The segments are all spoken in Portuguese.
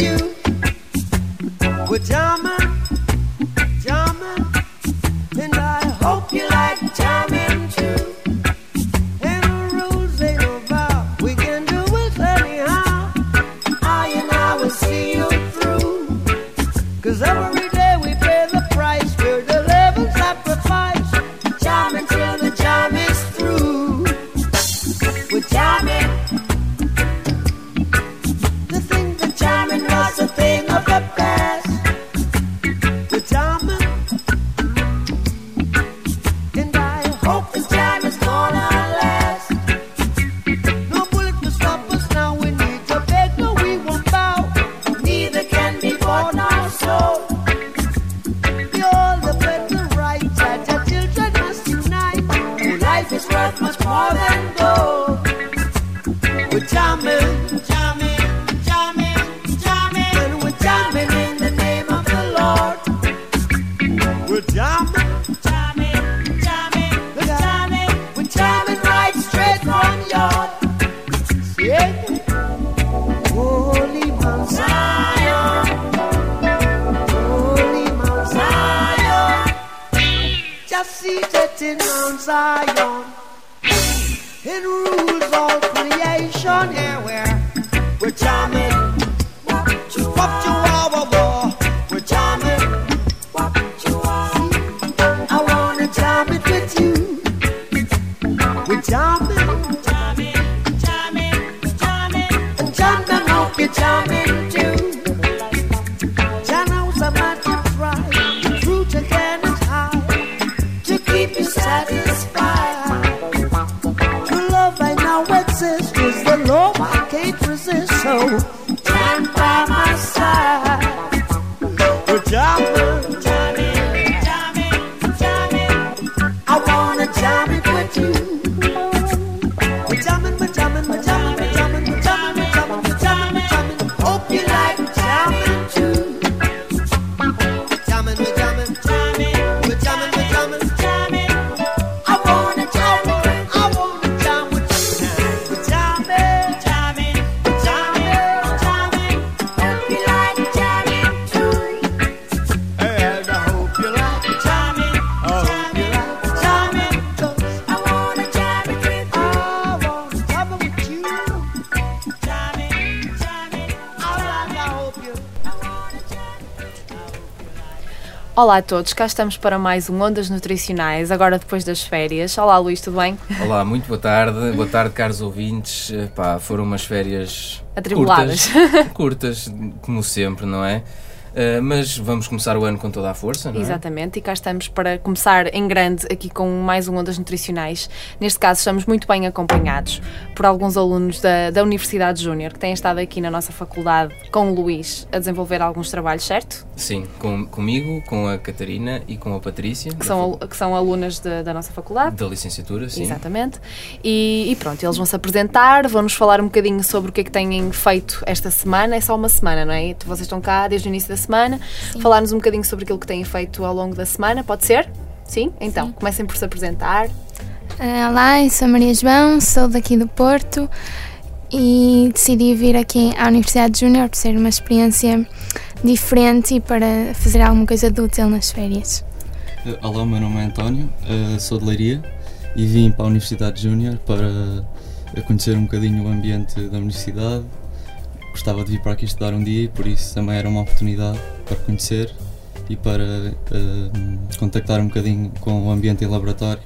You. Olá a todos, cá estamos para mais um Ondas Nutricionais, agora depois das férias. Olá Luís, tudo bem? Olá, muito boa tarde. Boa tarde, caros ouvintes. Pá, foram umas férias Atribuladas. curtas, curtas, como sempre, não é? Eh, mas vamos começar o ano com toda a força, não é? Exatamente, e cá estamos para começar em grande aqui com mais um Ondas Nutricionais. Neste caso, estamos muito bem acompanhados por alguns alunos da, da Universidade Júnior que têm estado aqui na nossa faculdade com o Luís a desenvolver alguns trabalhos, certo? Sim, com, comigo, com a Catarina e com a Patrícia, Que são, que são alunas da- da nossa faculdade. da licenciatura, sim. Exatamente. E, e pronto, eles vão se apresentar, vão-nos falar um bocadinho sobre o que é que têm feito esta semana. É só uma semana, não é? Vocês estão cá desde o início da semana. Falar-nos um bocadinho sobre aquilo que têm feito ao longo da semana, pode ser? Sim? Então, comecem por se apresentar. Ah, Olá, eu sou a Maria João, sou daqui do Porto e decidi vir aqui à Universidade Júnior por ser uma experiência diferente e para fazer alguma coisa de útil nas férias. Eh, Olá, meu nome é António, eh, sou de Leiria e vim para a Universidade Júnior para conhecer um bocadinho o ambiente da universidade. Gostava de vir para aqui estudar um dia e por isso também era uma oportunidade para conhecer e para eh, contactar um bocadinho com o ambiente em laboratório.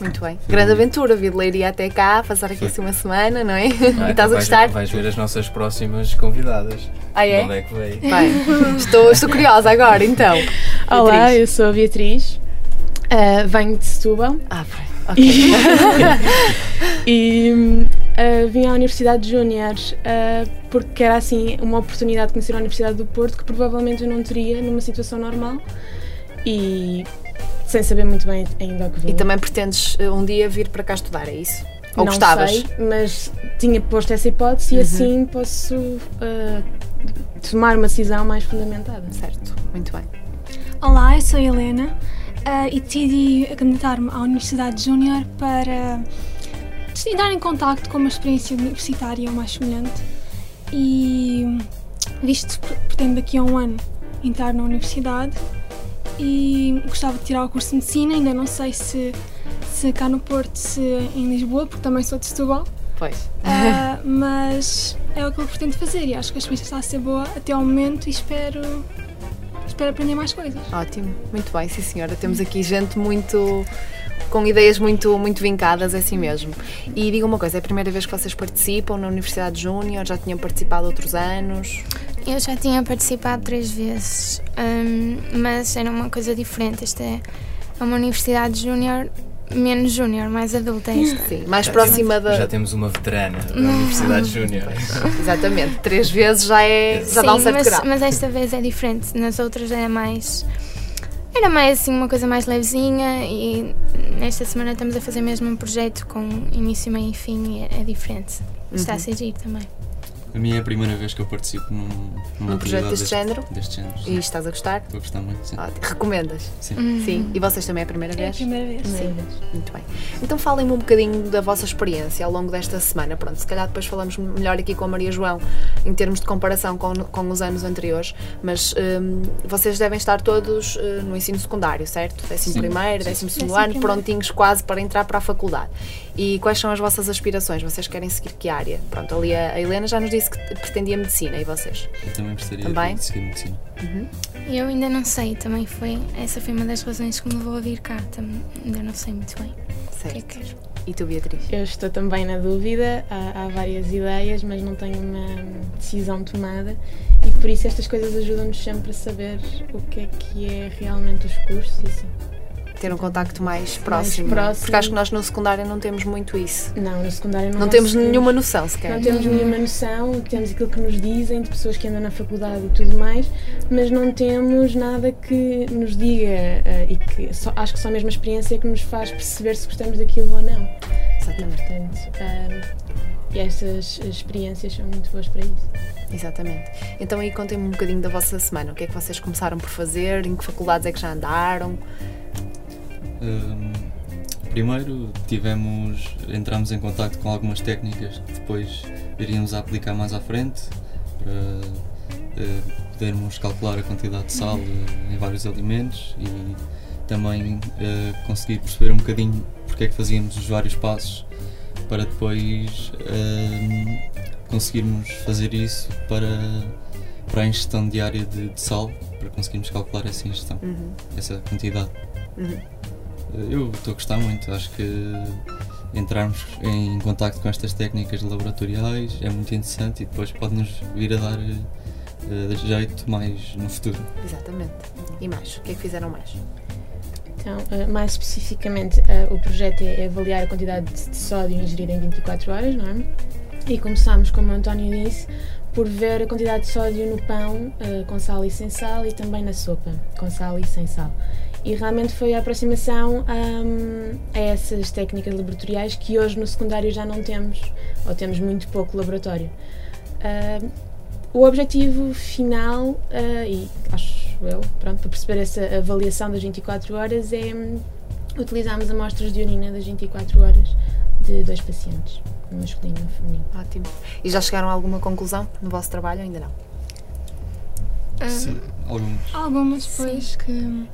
Muito bem. Foi Grande aventura, vir de Leiria até cá, passar aqui Foi. assim uma semana, não é? Ah, e estás a vais- gostar? Vais ver as nossas próximas convidadas. Ah, é? De Onde é que veio? Bem, estou, estou curiosa agora, então. Olá, Beatriz. eu sou a Beatriz, ah, venho de Setúbal Ah, bem, ok. e, e, Uh, vim à Universidade de Júnior uh, porque era assim uma oportunidade de conhecer a Universidade do Porto que provavelmente eu não teria numa situação normal e sem saber muito bem ainda o que vinha. E também pretendes eh, um dia vir para cá estudar, é isso? Ou não gostavas? sei, mas tinha posto essa hipótese e Uhum. assim posso uh, tomar uma decisão mais fundamentada. Certo, muito bem. Olá, eu sou a Helena e decidi candidatar-me à Universidade Júnior para entrar em contacto com uma experiência universitária mais semelhante e visto que pretendo daqui a um ano entrar na universidade e gostava de tirar o curso de Medicina, ainda não sei se, se cá no Porto, se em Lisboa, porque também sou de Setúbal, Pois. ah, mas é o que eu pretendo fazer e acho que a experiência está a ser boa até ao momento e espero, espero aprender mais coisas. Ótimo, muito bem, sim senhora. Temos aqui gente muito. Com ideias muito, muito vincadas, é assim mesmo. E diga uma coisa, é a primeira vez que vocês participam na Universidade Júnior? Já tinham participado outros anos? Eu já tinha participado três vezes, hum, mas era uma coisa diferente. Esta é uma universidade júnior, menos júnior, mais adulta esta. Sim, mais Já próxima temos- da. Já temos uma veterana da Universidade Júnior. Exatamente, três vezes já é. já dá um Sim, certo mas, grau. mas esta vez é diferente. Nas outras era mais. Era mais assim uma coisa mais levezinha e nesta semana estamos a fazer mesmo um projeto com início, meio e fim e é, é diferente. Está Uhum. a ser giro também. A minha é a primeira vez que eu participo num, Num projeto atividade deste género? Deste género. E sim. estás a gostar? Estou a gostar muito, sim. Ótimo. Recomendas? sim. Sim. E vocês também é a primeira É a vez? primeira vez. Sim, muito bem. Então falem-me um bocadinho da vossa experiência ao longo desta semana. Pronto, se calhar depois falamos melhor aqui com a Maria João em termos de comparação com, com os anos anteriores, mas hum, vocês devem estar todos eh, no ensino secundário, certo? Décimo Sim. primeiro, Sim. décimo segundo Décimo ano, primeiro. prontinhos quase para entrar para a faculdade. E quais são as vossas aspirações? Vocês querem seguir que área? Pronto, ali a Helena já nos disse que pretendia medicina e vocês? Eu também gostaria Também? de seguir medicina. Eu ainda não sei, também foi. Essa foi uma das razões que me levou a vir cá. Também, ainda não sei muito bem o que é Certo. que quero. E tu, Beatriz? Eu estou também na dúvida, há, há várias ideias, mas não tenho uma decisão tomada e por isso estas coisas ajudam-nos sempre a saber o que é que é realmente os cursos e assim. Ter um contacto mais próximo. próximo. Porque acho que nós no secundário não temos muito isso. Não, no secundário não Não temos nenhuma noção sequer. Não temos nenhuma noção, temos aquilo que nos dizem de pessoas que andam na faculdade e tudo mais, mas não temos nada que nos diga eh, e que só, acho que só mesmo a experiência é que nos faz perceber se gostamos daquilo ou não. E, Exatamente. portanto, ah, e estas experiências são muito boas para isso. Exatamente. Então aí contem-me um bocadinho da vossa semana. O que é que vocês começaram por fazer? Em que faculdades é que já andaram? Primeiro tivemos, entramos em contato com algumas técnicas que depois iríamos a aplicar mais à frente para eh, podermos calcular a quantidade de sal eh, em vários alimentos e também eh, conseguir perceber um bocadinho porque é que fazíamos os vários passos para depois hum, conseguirmos fazer isso para, para a ingestão diária de, de sal, para conseguirmos calcular essa ingestão, Uhum. essa quantidade. Uhum. Eu estou a gostar muito, acho que entrarmos em contacto com estas técnicas laboratoriais é muito interessante e depois pode-nos vir a dar eh, jeito mais no futuro. Exatamente. E mais? O que é que fizeram mais? Então, eh, mais especificamente, eh, o projeto é avaliar a quantidade de sódio ingerida em 24 horas, não é? E começámos, como o António disse, por ver a quantidade de sódio no pão com sal e sem sal e também na sopa com sal e sem sal. E realmente foi a aproximação hum, a essas técnicas laboratoriais que hoje no secundário já não temos, ou temos muito pouco laboratório. Hum, o objetivo final, ah, e acho eu, pronto, para perceber essa avaliação das 24 horas, é hum, utilizarmos amostras de urina das 24 horas de dois pacientes, um masculino e um feminino. Ótimo. E já chegaram a alguma conclusão no vosso trabalho? Ainda não. Sim, alguns. Algumas depois que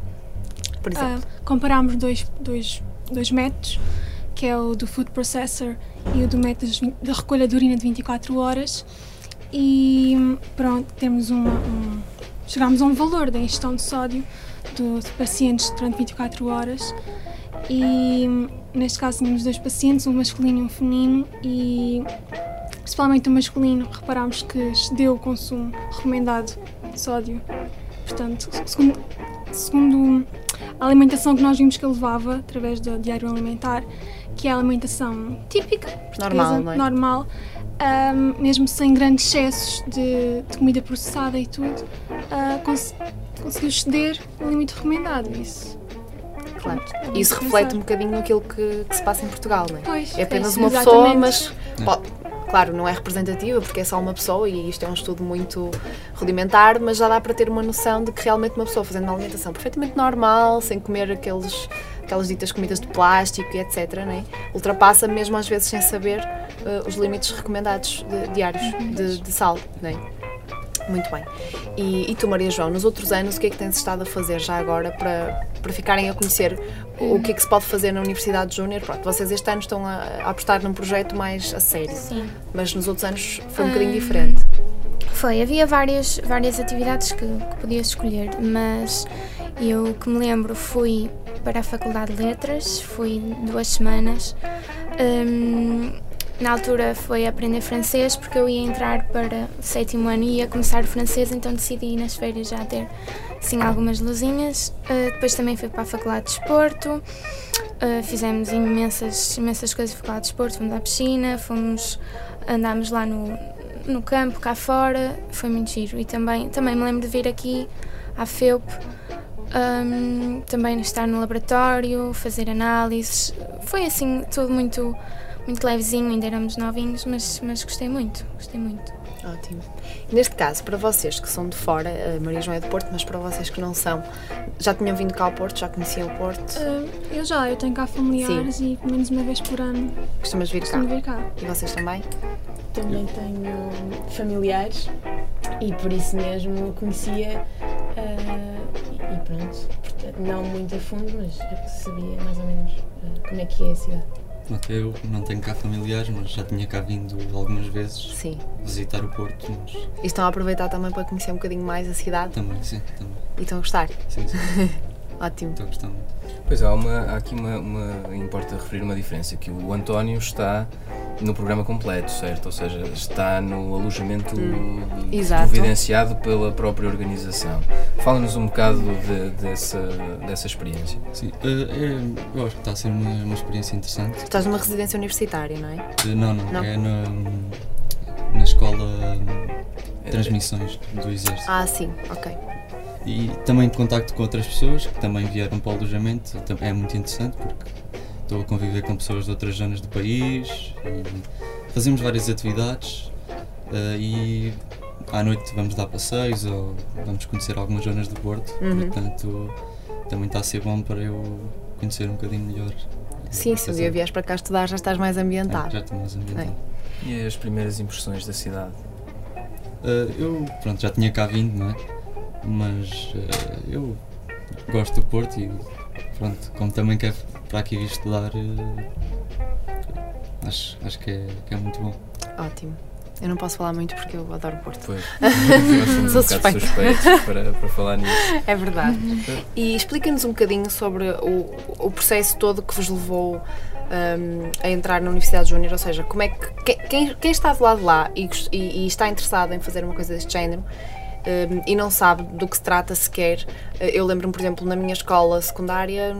Por ah, exemplo. comparámos dois, dois, dois métodos, que é o do food processor e o do método de- da recolha de urina de 24 horas. E pronto, temos uma, um, chegámos a um valor da ingestão de sódio dos pacientes durante 24 horas. E neste caso tínhamos dois pacientes, um masculino e um feminino, e principalmente o masculino reparámos que excedeu o consumo recomendado de sódio. Portanto, segundo, segundo a alimentação que nós vimos que ele levava através do diário alimentar, que é a alimentação típica, Normal, não é? normal, ahm, mesmo sem grandes excessos de, de comida processada e tudo, ah, cons- conseguiu exceder o limite recomendado. Isso. Claro. É Isso reflete pensar. um bocadinho aquilo que, que se passa em Portugal, não é? Pois, É apenas isso, uma exatamente. pessoa, mas pode- claro, não é representativa porque é só uma pessoa e isto é um estudo muito rudimentar, mas já dá para ter uma noção de que realmente uma pessoa fazendo uma alimentação perfeitamente normal, sem comer aqueles, aquelas ditas comidas de plástico e etc., né? ultrapassa mesmo às vezes sem saber eh, os limites recomendados de- diários de, de sal. Né? Muito bem. E, e tu, Maria João, nos outros anos, o que é que tens estado a fazer já agora para, para ficarem a conhecer o, o que é que se pode fazer na Universidade Júnior? Pronto, vocês este ano estão a, a apostar num projeto mais a sério, Sim. mas nos outros anos foi um bocadinho Hum, diferente. Foi, havia várias, várias atividades que, que podias escolher, mas eu que me lembro fui para a Faculdade de Letras, fui duas semanas. Hum, na altura foi aprender francês porque eu ia entrar para o sétimo ano e ia começar o francês, então decidi nas férias já ter sim algumas luzinhas. Uh, depois também fui para a Faculdade de Desporto, uh, fizemos imensas, imensas coisas na Faculdade de Desporto, fomos à piscina, fomos, andámos lá no, no campo, cá fora, foi muito giro. E também, também me lembro de vir aqui à FEUP, hum, também estar no laboratório, fazer análises. Foi assim, tudo muito, muito levezinho, ainda éramos novinhos, mas, mas gostei muito, gostei muito. Ótimo. Neste caso, para vocês que são de fora, a Maria João é de Porto, mas para vocês que não são, já tinham vindo cá ao Porto, já conheciam o Porto? Ah, eu já, eu tenho cá familiares e pelo menos uma vez por ano Costumas vir cá? costumo vir cá. E vocês também? Também tenho familiares e por isso mesmo conhecia ah, e, pronto, portanto, não muito a fundo, mas eu sabia mais ou menos ah, como é que é a cidade. Até eu não tenho cá familiares, mas já tinha cá vindo algumas vezes Sim. visitar o Porto, mas E estão a aproveitar também para conhecer um bocadinho mais a cidade também, sim, também. e estão a gostar? Sim, sim, Ótimo. estou a gostar muito. Pois há, uma, há aqui uma, uma. Importa referir uma diferença: que o António está no programa completo, certo? Ou seja, está no alojamento exato. providenciado pela própria organização. Fala-nos um bocado de- dessa, dessa experiência. Sim, eh, é- eu acho que está a ser uma, uma experiência interessante. Estás numa residência universitária, não é? Eh, Não, não, Não? é na, na escola hum, Transmissões do Exército. Ah, sim, ok. E também de contacto com outras pessoas que também vieram para o alojamento. É muito interessante porque estou a conviver com pessoas de outras zonas do país e fazemos várias atividades eh, e à noite vamos dar passeios ou vamos conhecer algumas zonas do Porto. Uhum. Portanto, também está a ser bom para eu conhecer um bocadinho melhor. Sim, se um dia vieres para cá estudar já estás mais É, ambientado. já estou mais ambientado. E as primeiras impressões da cidade? Uh, eu pronto, já tinha cá vindo, não é? Mas uh, eu gosto do Porto e pronto, como também quero para aqui vir estudar, uh, acho, acho que, é, que é muito bom. Ótimo. Eu não posso falar muito porque eu adoro o Porto. Pois, nós somos Sou um bocado suspeita. suspeitos para, para falar nisso. É verdade. E explica-nos um bocadinho sobre o, o processo todo que vos levou hum, a entrar na Universidade Júnior, ou seja, como é que que- quem, quem está do lado de lá e, e- e está interessado em fazer uma coisa deste género hum, e não sabe do que se trata sequer. eh, Eu lembro-me, por exemplo, na minha escola secundária,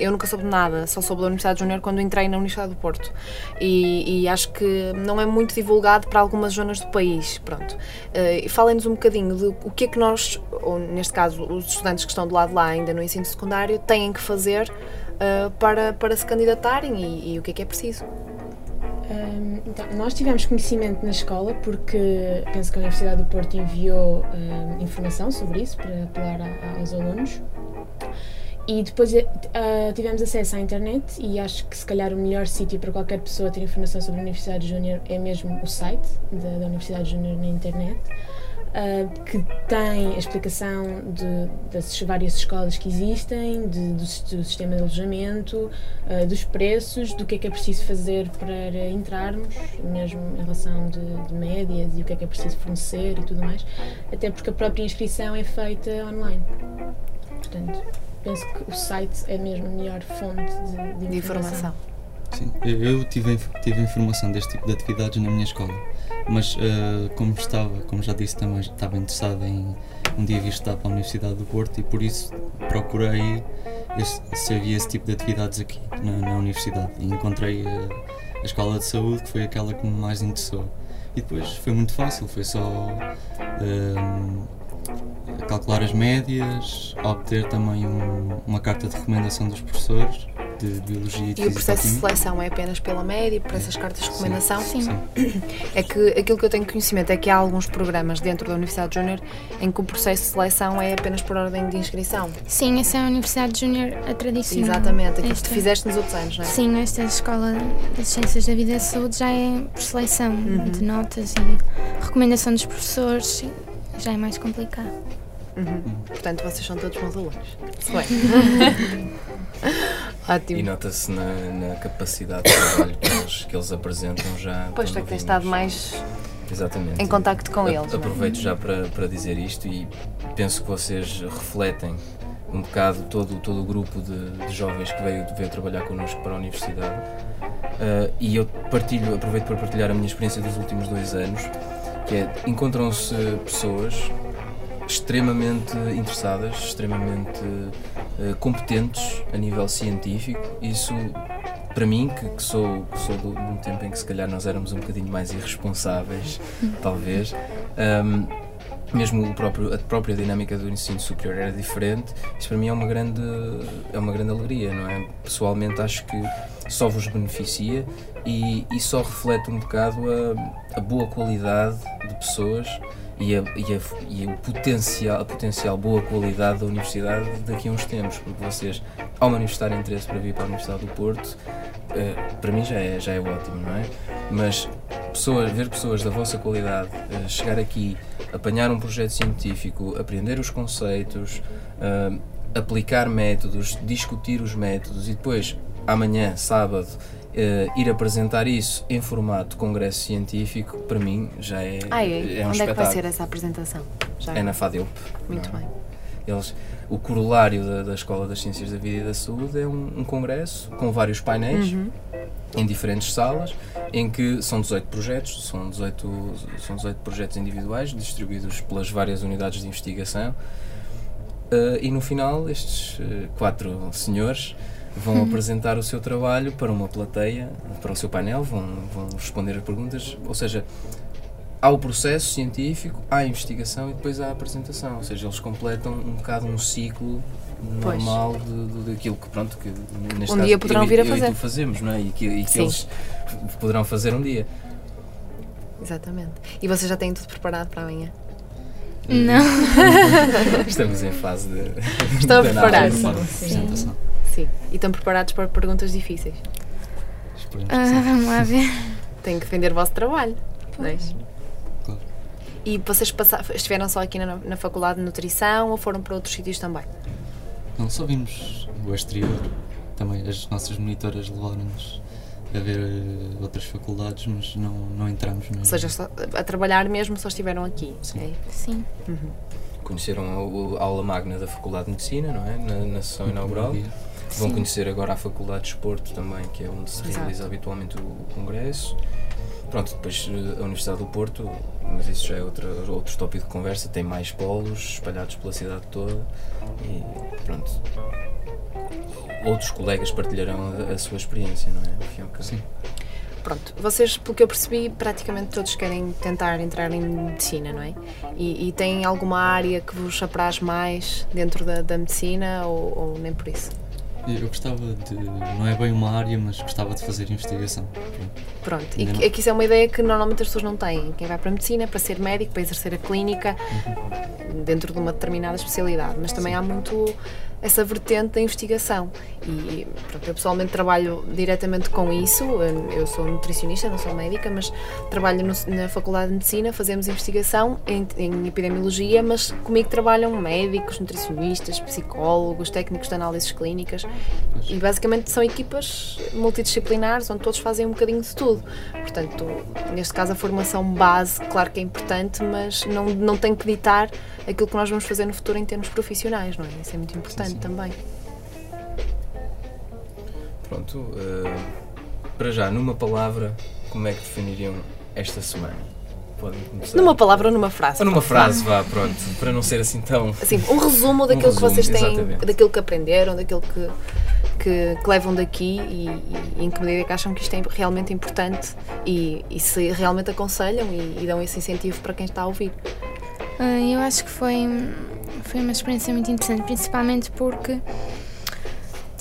eu nunca soube nada, só soube da Universidade Júnior quando entrei na Universidade do Porto. E, e acho que não é muito divulgado para algumas zonas do país. Pronto. E Falem-nos um bocadinho de o que é que nós, ou neste caso os estudantes que estão do lado de lá ainda no ensino secundário, têm que fazer eh, para, para se candidatarem e, e o que é que é preciso. Hum, então, nós tivemos conhecimento na escola porque penso que a Universidade do Porto enviou hum, informação sobre isso para apelar a- aos alunos. E depois ah, tivemos acesso à internet e acho que se calhar o melhor sítio para qualquer pessoa ter informação sobre a Universidade Júnior é mesmo o site da, da Universidade Júnior na internet, ah, que tem a explicação de, das várias escolas que existem, de- do, do sistema de alojamento, ah, dos preços, do que é que é preciso fazer para entrarmos, mesmo em relação de, de médias e o que é que é preciso fornecer e tudo mais, até porque a própria inscrição é feita online. Portanto, penso que o site é mesmo a melhor fonte de, de De informação. informação. Sim, eu tive, tive informação deste tipo de atividades na minha escola, mas uh, como estava, como já disse também, estava interessado em um dia vir estudar para a Universidade do Porto e por isso procurei esse- se havia esse tipo de atividades aqui na, na universidade e encontrei a, a escola de saúde que foi aquela que me mais interessou. E depois foi muito fácil, foi só hum, calcular as médias, obter também um- uma carta de recomendação dos professores de Biologia e de E o processo de seleção é apenas pela média, por essas cartas de recomendação? Sim. É que aquilo que eu tenho conhecimento é que há alguns programas dentro da Universidade Júnior em que o processo de seleção é apenas por ordem de inscrição. Sim, essa é a Universidade Júnior a tradicional. Exatamente, aquilo que Esta- tu fizeste nos outros anos, não é? Sim, esta escola das Ciências da Vida e da Saúde já é por seleção Uhum. de notas e recomendação dos professores, já é mais complicado. Uhum. Portanto, vocês são todos bons alunos. Bem. E Ótimo. nota-se na, na capacidade de trabalho que eles, que eles apresentam já. Pois tu é que tens estado mais Exatamente. em contacto com A- eles. não é? Aproveito já para, para dizer isto e penso que vocês refletem um bocado todo, todo o grupo de, de jovens que veio, veio trabalhar connosco para a universidade. Ah, e eu partilho, aproveito para partilhar a minha experiência dos últimos dois anos, que é encontram-se pessoas extremamente interessadas, extremamente eh, competentes a nível científico. Isso, para mim, que, que sou, que sou de um tempo em que se calhar nós éramos um bocadinho mais irresponsáveis, talvez, ahm, mesmo o próprio, a própria dinâmica do ensino superior era diferente, isso para mim é uma grande, é uma grande alegria, não é? Pessoalmente acho que só vos beneficia e, e só reflete um bocado a, a boa qualidade de pessoas e, a, e, a, e o potencial, a potencial boa qualidade da universidade daqui a uns tempos, porque vocês, ao manifestarem interesse para vir para a Universidade do Porto, eh, para mim já é, já é ótimo, não é? Mas pessoas, ver pessoas da vossa qualidade eh, chegar aqui, apanhar um projeto científico, aprender os conceitos, eh, aplicar métodos, discutir os métodos e depois, amanhã, sábado, eh, ir apresentar isso em formato congresso científico, para mim já é, Ah, é? um Onde é que vai espetáculo. ser essa apresentação? Já É na FADEUP. Muito não é? bem. Eles, o corolário da, da Escola das Ciências da Vida e da Saúde é um, um congresso com vários painéis Uhum. em diferentes salas, em que são 18 projetos, são 18, são 18 projetos individuais distribuídos pelas várias unidades de investigação. Eh, e no final, estes eh, quatro senhores vão apresentar o seu trabalho para uma plateia, para o seu painel, vão, vão responder a perguntas, ou seja, há o processo científico, há a investigação e depois há a apresentação, ou seja, eles completam um bocado um ciclo normal de, de- daquilo que, pronto, que neste Um caso, dia poderão eu, e- vir a eu e fazer. tu fazemos, não é? E que, e que Sim. eles poderão fazer um dia. Exatamente. E vocês já têm tudo preparado para amanhã? Não. Estamos em fase de. Estão a preparar. a apresentação. Sim. E estão preparados para perguntas difíceis? Ah, vamos lá ver. Têm que defender o vosso trabalho. não é? Claro. E vocês passa- estiveram só aqui na, na Faculdade de Nutrição ou foram para outros sítios também? Não, só vimos o exterior. Também as nossas monitoras levaram-nos a ver eh, outras faculdades, mas não, não entramos mesmo. Ou seja, só- a trabalhar mesmo só estiveram aqui. Sim. é? Sim. Conheceram a, a aula magna da Faculdade de Medicina, não é? Na, na sessão inaugural. Vão Sim. conhecer agora a Faculdade de Desporto também, que é onde se Exato. realiza habitualmente o, congresso. Pronto, depois eh, a Universidade do Porto, mas isso já é outra, outro tópico de conversa, tem mais polos espalhados pela cidade toda e pronto. Outros colegas partilharão a, a sua experiência, não é? Sim. Pronto, vocês, pelo que eu percebi, praticamente todos querem tentar entrar em medicina, não é? E, e têm alguma área que vos apraz mais dentro da, da medicina ou, ou nem por isso? Eu gostava de. Não é bem uma área, mas gostava de fazer investigação. Pronto. Pronto, e é que isso é uma ideia que normalmente as pessoas não têm. Quem vai para a medicina é para ser médico, para exercer a clínica, dentro de uma determinada especialidade, mas também há muito essa vertente da investigação. E pronto, eu pessoalmente trabalho diretamente com isso. Eu sou nutricionista, não sou médica, mas trabalho no- na Faculdade de Medicina, fazemos investigação em, em epidemiologia, mas comigo trabalham médicos, nutricionistas, psicólogos, técnicos de análises clínicas. E basicamente são equipas multidisciplinares onde todos fazem um bocadinho de tudo. Portanto, neste caso a formação base, claro que é importante, mas não, não tem que ditar aquilo que nós vamos fazer no futuro em termos profissionais, não é? Isso é muito importante sim. também. Pronto, eh, para já, numa palavra, como é que definiriam esta semana? podem começar. Numa palavra ou numa frase? Ou numa frase, vá, pronto, para não ser assim tão. Assim, um resumo daquilo resumo, que vocês têm, exatamente. daquilo que aprenderam, daquilo que, que, que levam daqui e, e em que medida é que acham que isto é realmente importante e, e se realmente aconselham e, e dão esse incentivo para quem está a ouvir. Ah, Eu acho que foi, foi uma experiência muito interessante, principalmente porque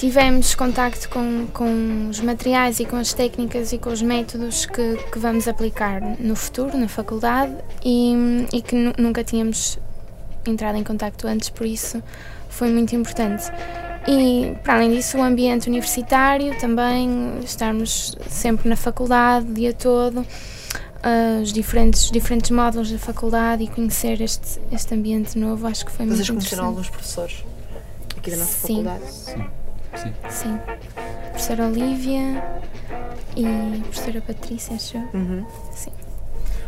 tivemos contacto com, com os materiais e com as técnicas e com os métodos que, que vamos aplicar no futuro, na faculdade, e, e que nu- nunca tínhamos entrado em contacto antes, por isso foi muito importante. E, para além disso, o ambiente universitário também, estarmos sempre na faculdade o dia todo, ah, os diferentes, diferentes módulos da faculdade e conhecer este, este ambiente novo, acho que foi Vocês muito conheceram interessante. alguns professores aqui da nossa Sim. faculdade? Sim. Sim. Sim. Professora Olívia e professora Patrícia, acho eu. Uhum. Sim.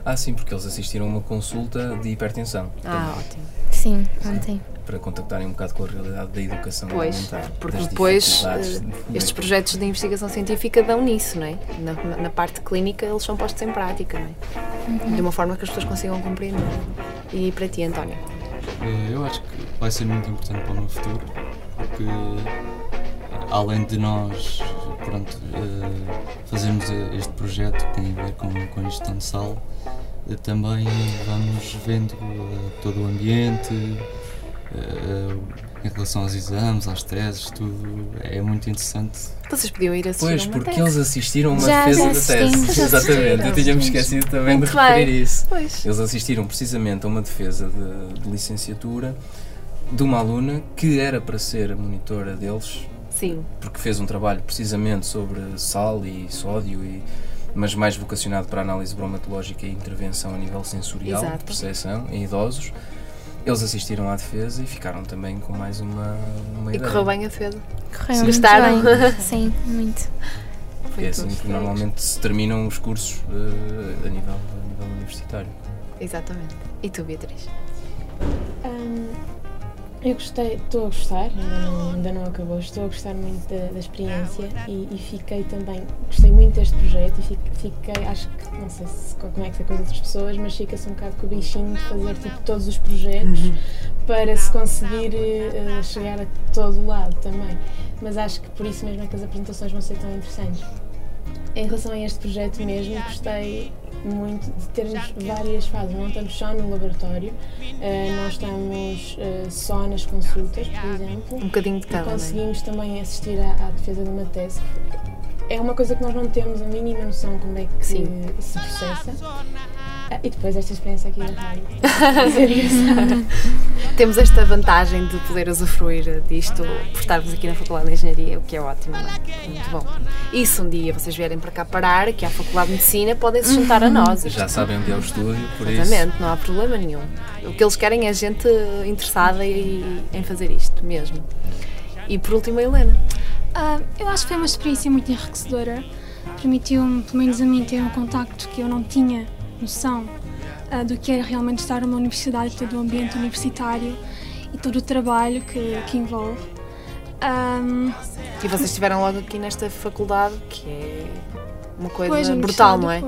Ah, sim, porque eles assistiram a uma consulta de hipertensão. Ah, também, ótimo. Sim, ontem. Para contactarem um bocado com a realidade da educação Pois, elementar. porque depois eh, de- estes projetos de investigação científica dão nisso, não é? Na, na- parte clínica eles são postos em prática, não é? De uma forma que as pessoas consigam compreender. E para ti, António? Eh, Eu acho que vai ser muito importante para o meu futuro, porque além de nós pronto, eh, fazermos este projeto que tem a ver com, com a gestão de sal, eh, também vamos vendo eh, todo o ambiente, em relação aos exames, às teses, tudo é muito interessante. Vocês podiam ir assistir Pois, porque tese. eles assistiram a uma Já- defesa já da tese. Exatamente, eu tinha-me esquecido também Muito de referir bem. isso. Pois. Eles assistiram precisamente a uma defesa de, de licenciatura de uma aluna que era para ser a monitora deles, Sim. porque fez um trabalho precisamente sobre sal e sódio, e, mas mais vocacionado para a análise bromatológica e intervenção a nível sensorial, Exato. de percepção, em idosos. Eles assistiram à defesa e ficaram também com mais uma, uma E ideia. correu bem a defesa. Correu Sim. muito Gostaram? bem. Sim, muito. Porque é assim que normalmente se terminam os cursos eh, a, nível, a nível universitário. Exatamente. E tu, Beatriz? Hum, eu gostei, estou a gostar, ainda não, ainda não acabou, estou a gostar muito da, da experiência e, e fiquei também, gostei muito deste projeto e fiquei, fiquei, acho que, não sei se, como é que foi com as outras pessoas, mas fica-se um bocado com o bichinho de fazer tipo todos os projetos para se conseguir eh, chegar a todo o lado também. Mas acho que por isso mesmo é que as apresentações vão ser tão interessantes. Em relação a este projeto mesmo, gostei muito de termos várias fases. Não estamos só no laboratório, eh, nós estamos eh, só nas consultas, por exemplo. Um bocadinho de cada, é? conseguimos também assistir à, à defesa de uma tese. É uma coisa que nós não temos a mínima noção como é que Sim. se processa. E depois esta experiência aqui é. Temos esta vantagem de poder usufruir disto por estarmos aqui na Faculdade de Engenharia, o que é ótimo, não é? Muito bom. E se um dia vocês vierem para cá parar, que há a Faculdade de Medicina, podem se juntar a nós. Já sabem onde é o estúdio, por isso. Exatamente, não há problema nenhum. O que eles querem é gente interessada e- em fazer isto mesmo. E por último, a Helena. Ah, eu acho que foi uma experiência muito enriquecedora. Permitiu-me, pelo menos a mim, ter um contacto que eu não tinha noção ah, do que era realmente estar numa universidade, todo o ambiente universitário e todo o trabalho que, que envolve. Ahm, E vocês estiveram logo aqui nesta faculdade, que é uma coisa pois, brutal, não é?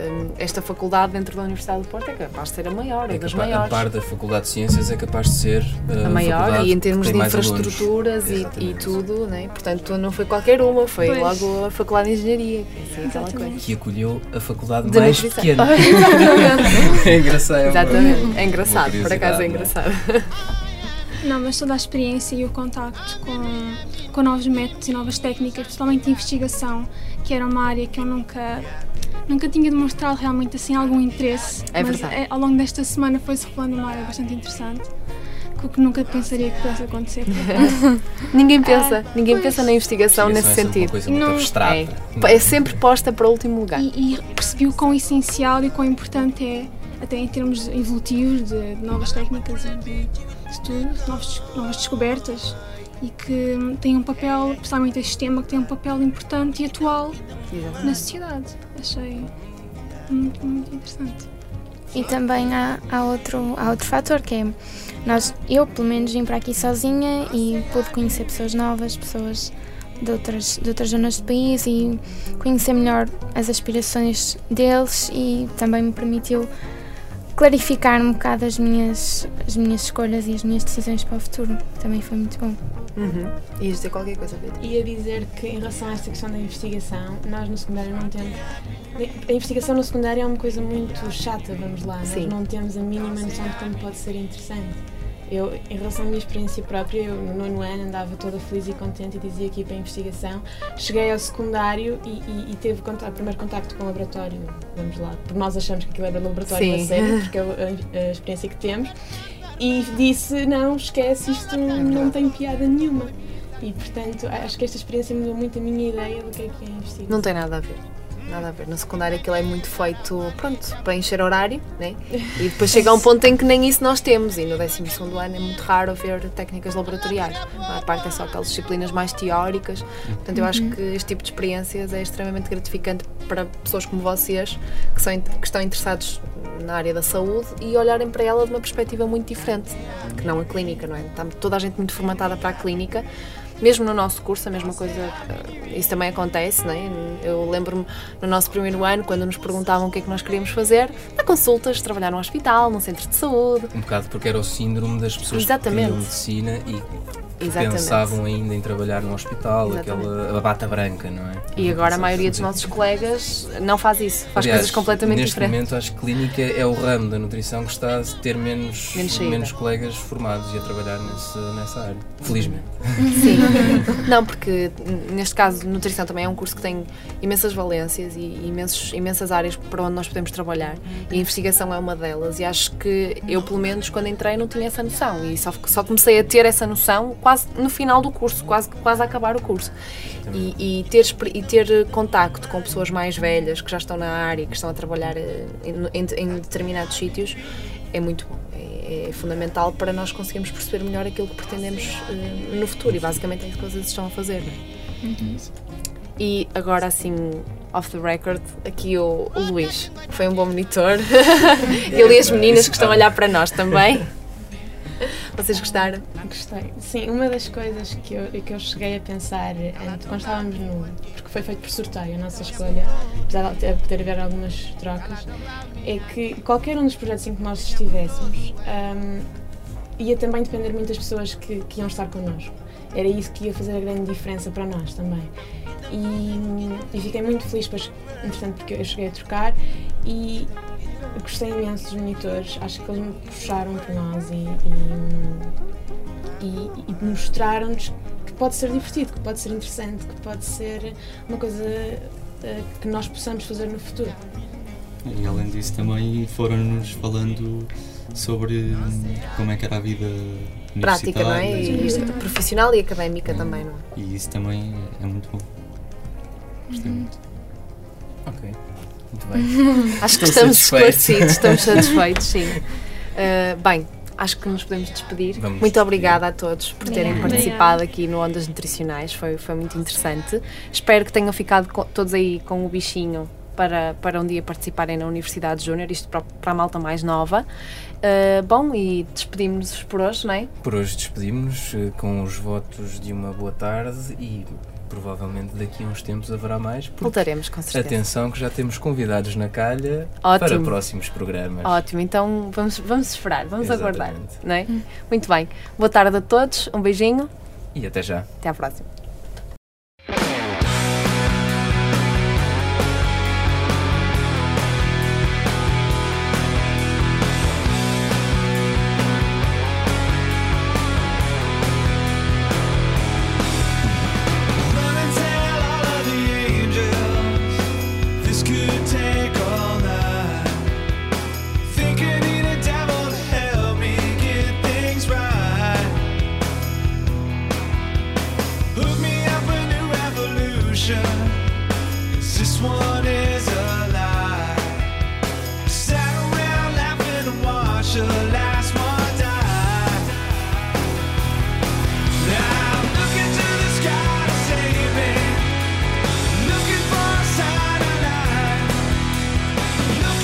Hum, Esta faculdade dentro da Universidade do Porto é capaz de ser a maior, é, É das capa- a maiores. par da Faculdade de Ciências é capaz de ser uh, a maior e em termos de infraestruturas e, e tudo, né? portanto não foi qualquer uma, foi Pois. logo a Faculdade de Engenharia, que é assim, aquela Exatamente. coisa. Que acolheu a faculdade De mais nutrição. pequena. É engraçado. Exatamente, é engraçado, por acaso é curiosidade, engraçado. Não, mas toda a experiência e o contacto com, com novos métodos e novas técnicas, principalmente de investigação, que era uma área que eu nunca, nunca tinha demonstrado realmente assim algum interesse. É mas verdade. eh, ao longo desta semana foi-se revelando uma área bastante interessante, com o que nunca pensaria que pudesse acontecer. acaso. Ninguém pensa, ninguém pois. pensa na investigação nesse é sentido. Uma coisa muito Não- abstrata. É, é sempre posta para o último lugar. e, e percebi o quão essencial e quão importante é, até em termos evolutivos, de, de novas técnicas e de estudo, novos, novas descobertas. E que tem um papel, principalmente este tema, que tem um papel importante e atual na sociedade. Achei muito, muito interessante. E também há, há, outro, há outro fator que é nós, eu pelo menos vim para aqui sozinha e pude conhecer pessoas novas, pessoas de outras, de outras zonas do país e conhecer melhor as aspirações deles e também me permitiu clarificar um bocado as minhas, as minhas escolhas e as minhas decisões para o futuro. Também foi muito bom. Uhum. Ias dizer qualquer coisa, Pedro? Ia dizer que em relação a esta questão da investigação, nós no secundário não temos. A investigação no secundário é uma coisa muito chata, vamos lá. Sim. Nós não temos a mínima noção de como pode ser interessante. Eu, em relação à minha experiência própria, eu no nono ano andava toda feliz e contente e dizia que ia para a investigação. Cheguei ao secundário e, e, e teve o primeiro contacto com o laboratório, vamos lá, porque nós achamos que aquilo era laboratório Sim. a sério, porque é a, a experiência que temos. E disse: não, esquece, isto não tem piada nenhuma. E portanto, acho que esta experiência mudou muito a minha ideia do que é que é investigação. Não tem nada a ver. Nada a ver. No secundário aquilo é muito feito, pronto, para encher horário, né? E depois chega a um ponto em que nem isso nós temos. E no 12 ano é muito raro ver técnicas laboratoriais. A parte é só aquelas disciplinas mais teóricas. Portanto, eu acho que este tipo de experiências é extremamente gratificante para pessoas como vocês, que, são, que estão interessados na área da saúde e olharem para ela de uma perspectiva muito diferente, que não a clínica, não é? Está toda a gente muito formatada para a clínica. Mesmo no nosso curso, a mesma coisa, eh, isso também acontece, não é? Eu lembro-me no nosso primeiro ano, quando nos perguntavam o que é que nós queríamos fazer, dar consultas, trabalhar num hospital, num centro de saúde. Um bocado porque era o síndrome das pessoas Exatamente. que queriam medicina e Exatamente. pensavam ainda em trabalhar num hospital, Exatamente. aquela bata branca, não é? E agora a maioria dos sei nossos colegas não faz isso, faz Aliás, coisas completamente neste diferentes. momento acho que clínica é o ramo da nutrição que está a ter menos, Menos saída. colegas formados e a trabalhar nesse, nessa área. Felizmente. Sim. Não, porque neste caso, nutrição também é um curso que tem imensas valências e imensos, imensas áreas para onde nós podemos trabalhar. E a investigação é uma delas. E acho que eu, pelo menos, quando entrei, não tinha essa noção. E só, só comecei a ter essa noção quase no final do curso, quase, quase a acabar o curso. E, e ter, e ter contacto com pessoas mais velhas que já estão na área, que estão a trabalhar eh, em, em- em determinados sítios, é muito bom. É, é fundamental para nós conseguirmos perceber melhor aquilo que pretendemos eh, no futuro. E basicamente é isso que vocês estão a fazer. é? E agora, assim, off the record, aqui o, o Luís, que foi um bom monitor. Ele e as meninas que estão a olhar para nós também. Vocês gostaram? Gostei. Sim, uma das coisas que eu, que eu cheguei a pensar antes, quando estávamos no. porque foi feito por sorteio a nossa escolha, apesar de poder haver algumas trocas, é que qualquer um dos projetos em que nós estivéssemos hum, ia também depender muito das pessoas que, que iam estar connosco. Era isso que ia fazer a grande diferença para nós também. E, e fiquei muito feliz, pois, entretanto, porque eu cheguei a trocar e gostei imenso dos monitores. Acho que eles me puxaram por nós e, e, e- e mostraram-nos que pode ser divertido, que pode ser interessante, que pode ser uma coisa eh, que nós possamos fazer no futuro. E além disso também foram-nos falando sobre hum, como é que era a vida Prática, não é? universitária. E profissional e académica também, não é? E isso também é muito bom. Gostei muito. Ok. Muito bem. Acho que estamos esclarecidos, estamos satisfeitos, sim. Uh, bem, acho que nos podemos despedir. Vamos muito despedir. obrigada a todos por terem Obrigada. participado aqui no Ondas Nutricionais, foi, foi muito interessante. Espero que tenham ficado co- todos aí com o bichinho para, para um dia participarem na Universidade Júnior, isto para, para a malta mais nova. Uh, bom, e despedimos-nos por hoje, não é? Por hoje despedimos-nos eh, com os votos de uma boa tarde e provavelmente daqui a uns tempos haverá mais. porque Voltaremos, com certeza. Atenção que já temos convidados na calha para Ótimo. próximos programas. Ótimo, então vamos, vamos esperar, vamos aguardar, Exatamente. não é? Muito bem. Boa tarde a todos, um beijinho, E até já. até à próxima.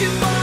you